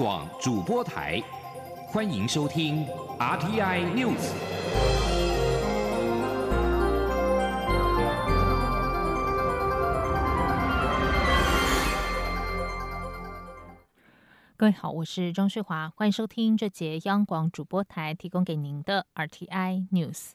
广主播台，欢迎收听 RTI News。各位好，我是庄旭华，欢迎收听这节央广主播台提供给您的 RTI News。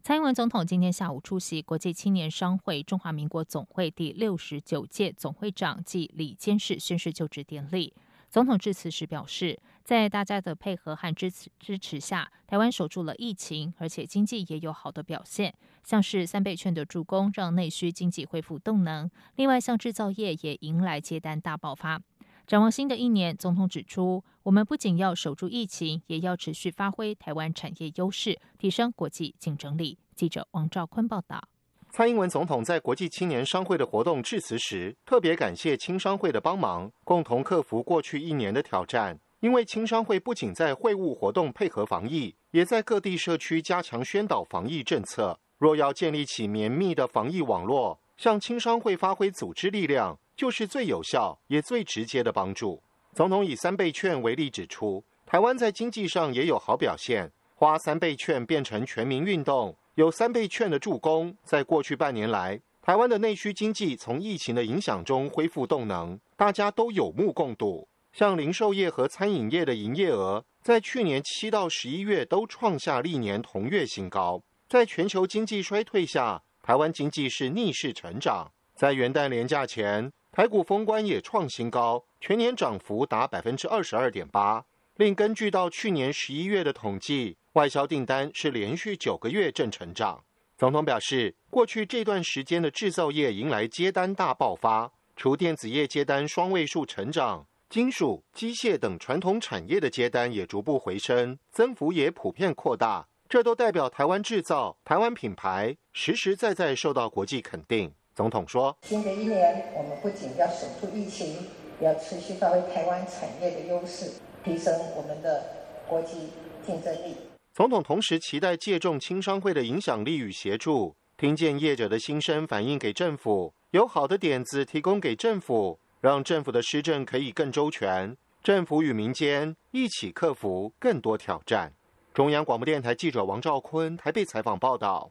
蔡英文总统今天下午出席国际青年商会中华民国总会第六十九届总会长暨理监事宣誓就职典礼。总统致辞时表示，在大家的配合和支持支持下，台湾守住了疫情，而且经济也有好的表现，像是三倍券的助攻，让内需经济恢复动能。另外，像制造业也迎来接单大爆发。展望新的一年，总统指出，我们不仅要守住疫情，也要持续发挥台湾产业优势，提升国际竞争力。记者王兆坤报道。蔡英文总统在国际青年商会的活动致辞时，特别感谢青商会的帮忙，共同克服过去一年的挑战。因为青商会不仅在会务活动配合防疫，也在各地社区加强宣导防疫政策。若要建立起绵密的防疫网络，向青商会发挥组织力量。就是最有效也最直接的帮助。总统以三倍券为例指出，台湾在经济上也有好表现，花三倍券变成全民运动，有三倍券的助攻。在过去半年来，台湾的内需经济从疫情的影响中恢复动能，大家都有目共睹。像零售业和餐饮业的营业额，在去年七到十一月都创下历年同月新高。在全球经济衰退下，台湾经济是逆势成长。在元旦连假前。台股封关也创新高，全年涨幅达百分之二十二点八。另根据到去年十一月的统计，外销订单是连续九个月正成长。总统表示，过去这段时间的制造业迎来接单大爆发，除电子业接单双位数成长，金属、机械等传统产业的接单也逐步回升，增幅也普遍扩大。这都代表台湾制造、台湾品牌实实在在受到国际肯定。总统说：“新的一年，我们不仅要守住疫情，也要持续发挥台湾产业的优势，提升我们的国际竞争力。”总统同时期待借重青商会的影响力与协助，听见业者的心声，反映给政府，有好的点子提供给政府，让政府的施政可以更周全。政府与民间一起克服更多挑战。中央广播电台记者王兆坤台北采访报道。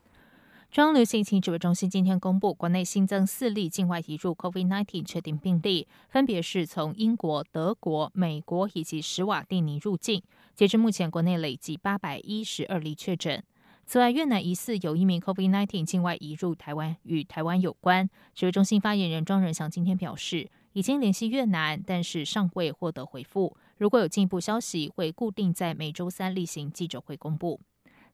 中央流行疫情指挥中心今天公布，国内新增四例境外移入 COVID-19 确定病例，分别是从英国、德国、美国以及史瓦蒂尼入境。截至目前，国内累计八百一十二例确诊。此外，越南疑似有一名 COVID-19 境外移入台湾，与台湾有关。指挥中心发言人庄仁祥今天表示，已经联系越南，但是尚未获得回复。如果有进一步消息，会固定在每周三例行记者会公布。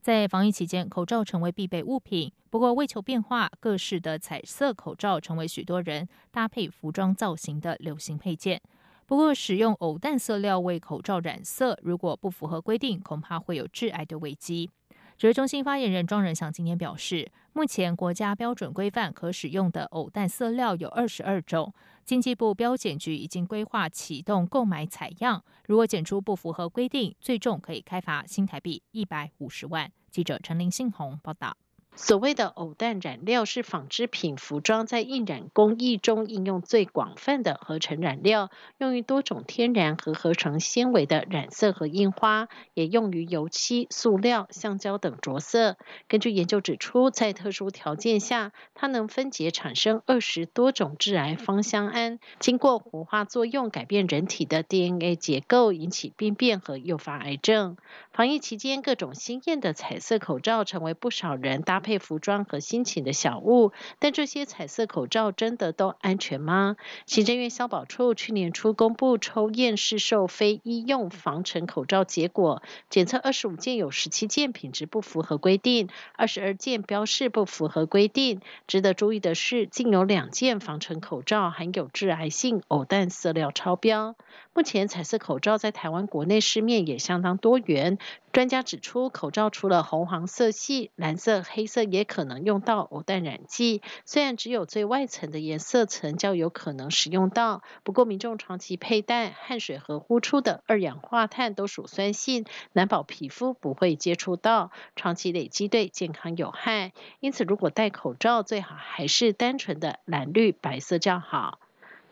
在防疫期间，口罩成为必备物品。不过，为求变化，各式的彩色口罩成为许多人搭配服装造型的流行配件。不过，使用偶淡色料为口罩染色，如果不符合规定，恐怕会有致癌的危机。指挥中心发言人庄仁祥今天表示，目前国家标准规范可使用的偶氮色料有二十二种，经济部标检局已经规划启动购买采样，如果检出不符合规定，最重可以开罚新台币一百五十万。记者陈林信宏报道。所谓的偶氮染料是纺织品、服装在印染工艺中应用最广泛的合成染料，用于多种天然和合成纤维的染色和印花，也用于油漆、塑料、橡胶等着色。根据研究指出，在特殊条件下，它能分解产生二十多种致癌芳香胺，经过活化作用改变人体的 DNA 结构，引起病变和诱发癌症。防疫期间，各种鲜艳的彩色口罩成为不少人搭。配服装和心情的小物，但这些彩色口罩真的都安全吗？行政院消保处去年初公布抽验市售非医用防尘口罩结果，检测二十五件，有十七件品质不符合规定，二十二件标示不符合规定。值得注意的是，竟有两件防尘口罩含有致癌性偶氮色料超标。目前彩色口罩在台湾国内市面也相当多元。专家指出，口罩除了红黄色系，蓝色、黑色这也可能用到偶氮染剂。虽然只有最外层的颜色层较有可能使用到，不过民众长期佩戴，汗水和呼出的二氧化碳都属酸性，难保皮肤不会接触到，长期累积对健康有害。因此，如果戴口罩，最好还是单纯的蓝绿白色较好。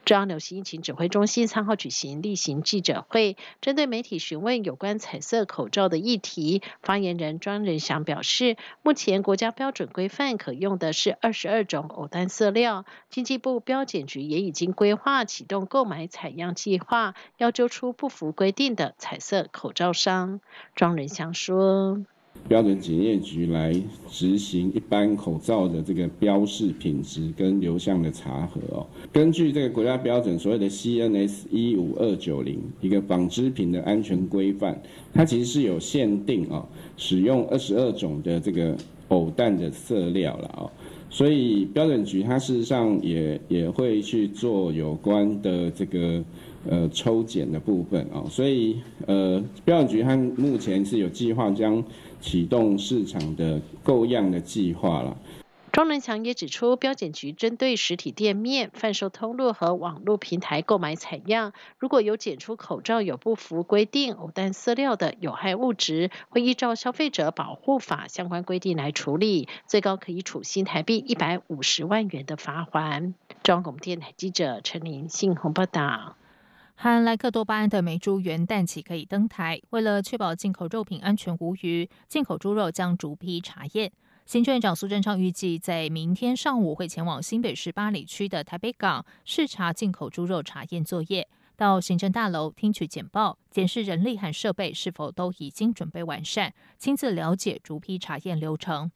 中央流行疫情指挥中心三号举行例行记者会，针对媒体询问有关彩色口罩的议题，发言人庄仁祥表示，目前国家标准规范可用的是二十二种偶单色料，经济部标检局也已经规划启动购买采样计划，要揪出不符规定的彩色口罩商。庄仁祥说。标准检验局来执行一般口罩的这个标示品质跟流向的查核哦。根据这个国家标准所谓的 CNS 一五二九零一个纺织品的安全规范，它其实是有限定哦，使用二十二种的这个偶氮的色料了哦。所以标准局它事实上也也会去做有关的这个呃抽检的部分啊。所以呃标准局它目前是有计划将。启动市场的购样的计划了。庄仁强也指出，标检局针对实体店面、贩售通路和网络平台购买采样，如果有检出口罩有不符规定偶氮饲料的有害物质，会依照消费者保护法相关规定来处理，最高可以处新台币一百五十万元的罚款。中广电台记者陈琳信鸿报道。含莱克多巴胺的美猪元旦起可以登台。为了确保进口肉品安全无虞，进口猪肉将逐批查验。行政院长苏贞昌预计在明天上午会前往新北市八里区的台北港视察进口猪肉查验作业，到行政大楼听取简报，检视人力和设备是否都已经准备完善，亲自了解逐批查验流程。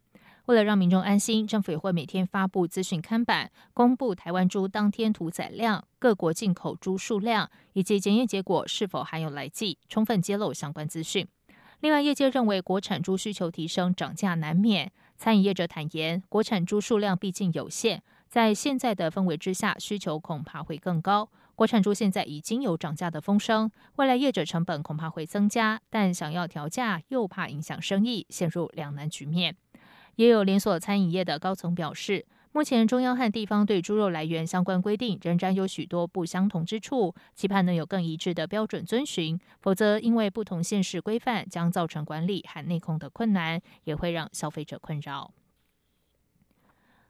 为了让民众安心，政府也会每天发布资讯刊板，公布台湾猪当天屠宰量、各国进口猪数量以及检验结果是否含有来剂，充分揭露相关资讯。另外，业界认为国产猪需求提升，涨价难免。餐饮业者坦言，国产猪数量毕竟有限，在现在的氛围之下，需求恐怕会更高。国产猪现在已经有涨价的风声，未来业者成本恐怕会增加，但想要调价又怕影响生意，陷入两难局面。也有连锁餐饮业的高层表示，目前中央和地方对猪肉来源相关规定仍然有许多不相同之处，期盼能有更一致的标准遵循，否则因为不同县市规范将造成管理和内控的困难，也会让消费者困扰。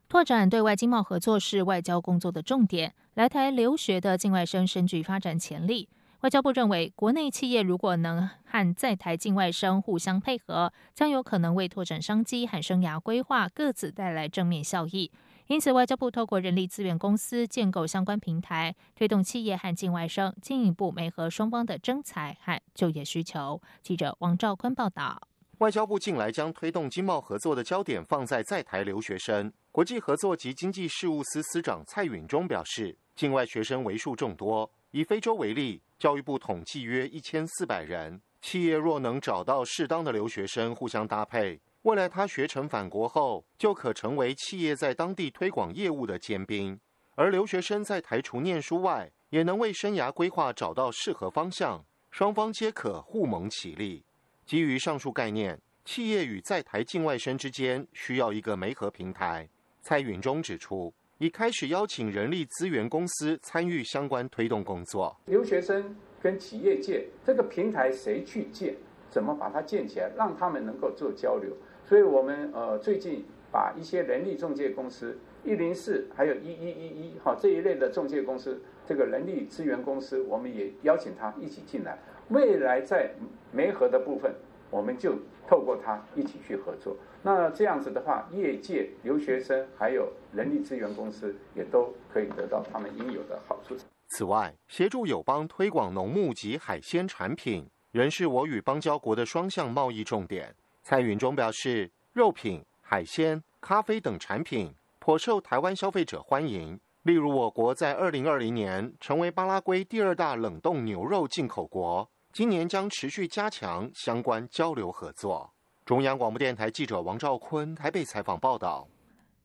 拓展对外经贸合作是外交工作的重点，来台留学的境外生深具发展潜力。外交部认为，国内企业如果能和在台境外生互相配合，将有可能为拓展商机和生涯规划各自带来正面效益。因此，外交部透过人力资源公司建构相关平台，推动企业和境外生进一步媒合双方的征才和就业需求。记者王兆坤报道。外交部近来将推动经贸合作的焦点放在在台留学生。国际合作及经济事务司司长蔡允中表示，境外学生为数众多。以非洲为例，教育部统计约一千四百人。企业若能找到适当的留学生互相搭配，未来他学成返国后，就可成为企业在当地推广业务的尖兵。而留学生在台除念书外，也能为生涯规划找到适合方向，双方皆可互蒙其利。基于上述概念，企业与在台境外生之间需要一个媒合平台。蔡允中指出。已开始邀请人力资源公司参与相关推动工作。留学生跟企业界这个平台谁去建？怎么把它建起来，让他们能够做交流？所以我们呃最近把一些人力中介公司一零四还有一一一一哈这一类的中介公司，这个人力资源公司，我们也邀请他一起进来。未来在梅河的部分，我们就透过他一起去合作。那这样子的话，业界留学生还有人力资源公司也都可以得到他们应有的好处。此外，协助友邦推广农牧及海鲜产品，仍是我与邦交国的双向贸易重点。蔡允中表示，肉品、海鲜、咖啡等产品颇受台湾消费者欢迎。例如，我国在二零二零年成为巴拉圭第二大冷冻牛肉进口国，今年将持续加强相关交流合作。中央广播电台记者王兆坤台北采访报道：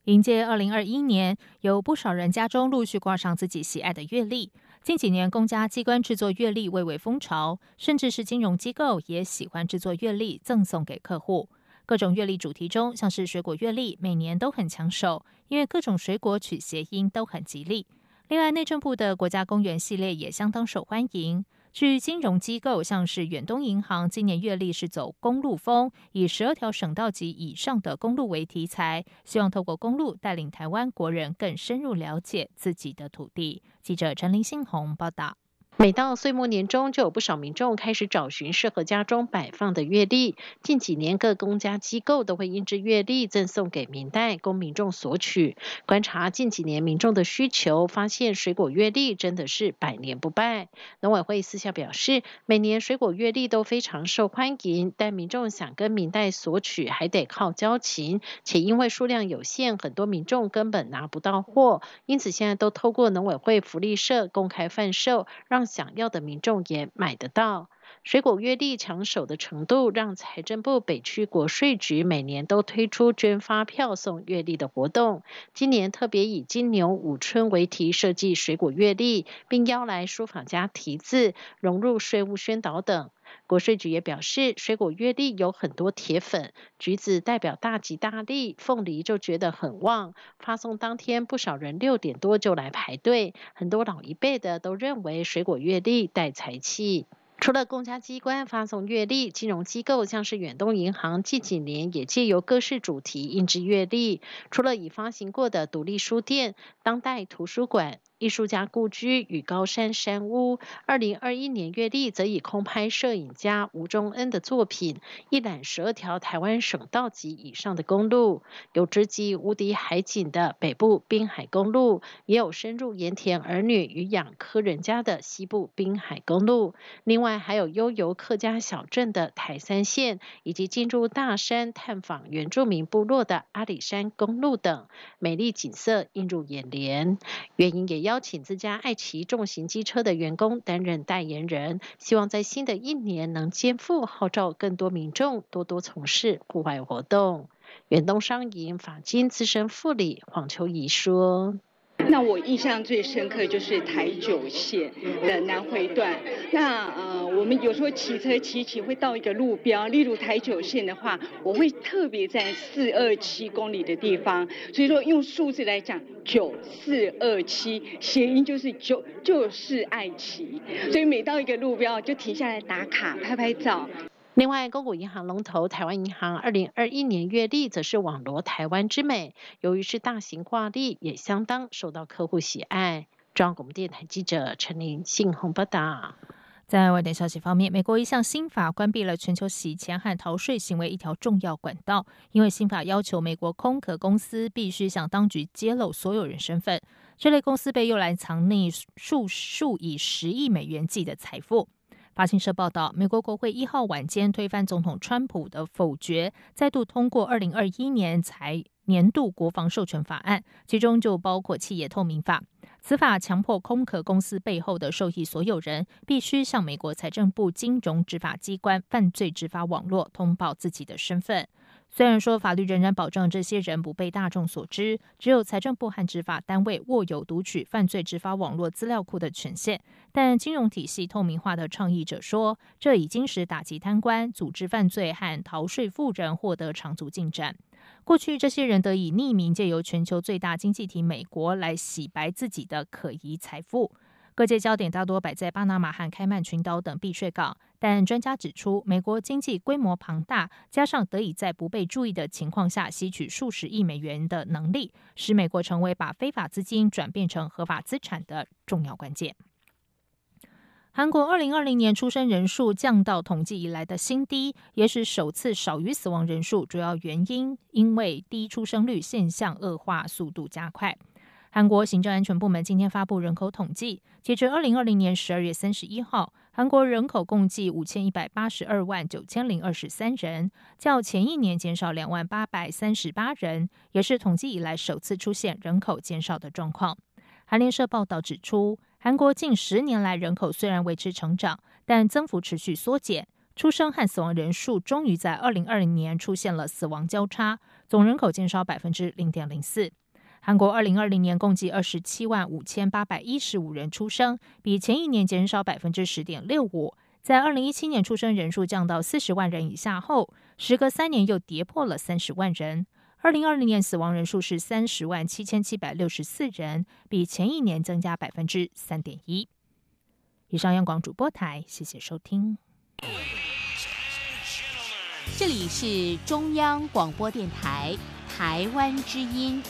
迎接二零二一年，有不少人家中陆续挂上自己喜爱的月历。近几年，公家机关制作月历蔚为风潮，甚至是金融机构也喜欢制作月历赠送给客户。各种月历主题中，像是水果月历，每年都很抢手，因为各种水果取谐音都很吉利。另外，内政部的国家公园系列也相当受欢迎。据金融机构，像是远东银行，今年月历是走公路风，以十二条省道及以上的公路为题材，希望透过公路带领台湾国人更深入了解自己的土地。记者陈林信宏报道。每到岁末年终，就有不少民众开始找寻适合家中摆放的月历。近几年，各公家机构都会印制月历赠送给民代，供民众索取。观察近几年民众的需求，发现水果月历真的是百年不败。农委会私下表示，每年水果月历都非常受欢迎，但民众想跟民代索取，还得靠交情，且因为数量有限，很多民众根本拿不到货，因此现在都透过农委会福利社公开贩售，让想要的民众也买得到。水果月历抢手的程度，让财政部北区国税局每年都推出捐发票送月历的活动。今年特别以金牛五春为题设计水果月历，并邀来书法家题字，融入税务宣导等。国税局也表示，水果月历有很多铁粉，橘子代表大吉大利，凤梨就觉得很旺。发送当天，不少人六点多就来排队，很多老一辈的都认为水果月历带财气。除了公家机关发送月历，金融机构像是远东银行近几年也借由各式主题印制月历。除了已发行过的独立书店、当代图书馆。艺术家故居与高山山屋，二零二一年月历则以空拍摄影家吴忠恩的作品，一览十二条台湾省道及以上的公路，有直击无敌海景的北部滨海公路，也有深入盐田儿女与养科人家的西部滨海公路，另外还有悠游客家小镇的台三线，以及进入大山探访原住民部落的阿里山公路等，美丽景色映入眼帘。原因也要。邀请自家爱骑重型机车的员工担任代言人，希望在新的一年能肩负号召更多民众多多从事户外活动。远东商银法金资深副理黄秋怡说。那我印象最深刻就是台九线的南回段。那呃，我们有时候骑车骑骑会到一个路标，例如台九线的话，我会特别在四二七公里的地方。所以说用数字来讲，九四二七，谐音就是九就是爱骑。所以每到一个路标就停下来打卡拍拍照。另外，公股银行龙头台湾银行二零二一年月历则是网罗台湾之美，由于是大型挂历，也相当受到客户喜爱。中央广播电台记者陈琳信宏报道。在外电消息方面，美国一项新法关闭了全球洗钱和逃税行为一条重要管道，因为新法要求美国空壳公司必须向当局揭露所有人身份，这类公司被用来藏匿数数以十亿美元计的财富。法新社报道，美国国会一号晚间推翻总统川普的否决，再度通过二零二一年财年度国防授权法案，其中就包括企业透明法。此法强迫空壳公司背后的受益所有人必须向美国财政部金融执法机关犯罪执法网络通报自己的身份。虽然说法律仍然保障这些人不被大众所知，只有财政部和执法单位握有读取犯罪执法网络资料库的权限，但金融体系透明化的倡议者说，这已经使打击贪官、组织犯罪和逃税富人获得长足进展。过去，这些人得以匿名借由全球最大经济体美国来洗白自己的可疑财富。各界焦点大多摆在巴拿马和开曼群岛等避税港，但专家指出，美国经济规模庞大，加上得以在不被注意的情况下吸取数十亿美元的能力，使美国成为把非法资金转变成合法资产的重要关键。韩国二零二零年出生人数降到统计以来的新低，也是首次少于死亡人数。主要原因因为低出生率现象恶化速度加快。韩国行政安全部门今天发布人口统计，截至二零二零年十二月三十一号，韩国人口共计五千一百八十二万九千零二十三人，较前一年减少两万八百三十八人，也是统计以来首次出现人口减少的状况。韩联社报道指出，韩国近十年来人口虽然维持成长，但增幅持续缩减，出生和死亡人数终于在二零二零年出现了死亡交叉，总人口减少百分之零点零四。韩国二零二零年共计二十七万五千八百一十五人出生，比前一年减少百分之十点六五。在二零一七年出生人数降到四十万人以下后，时隔三年又跌破了三十万人。二零二零年死亡人数是三十万七千七百六十四人比前一年增加百分之三点一。以上央广主播台谢谢收听。这里是中央广播电台台湾之音。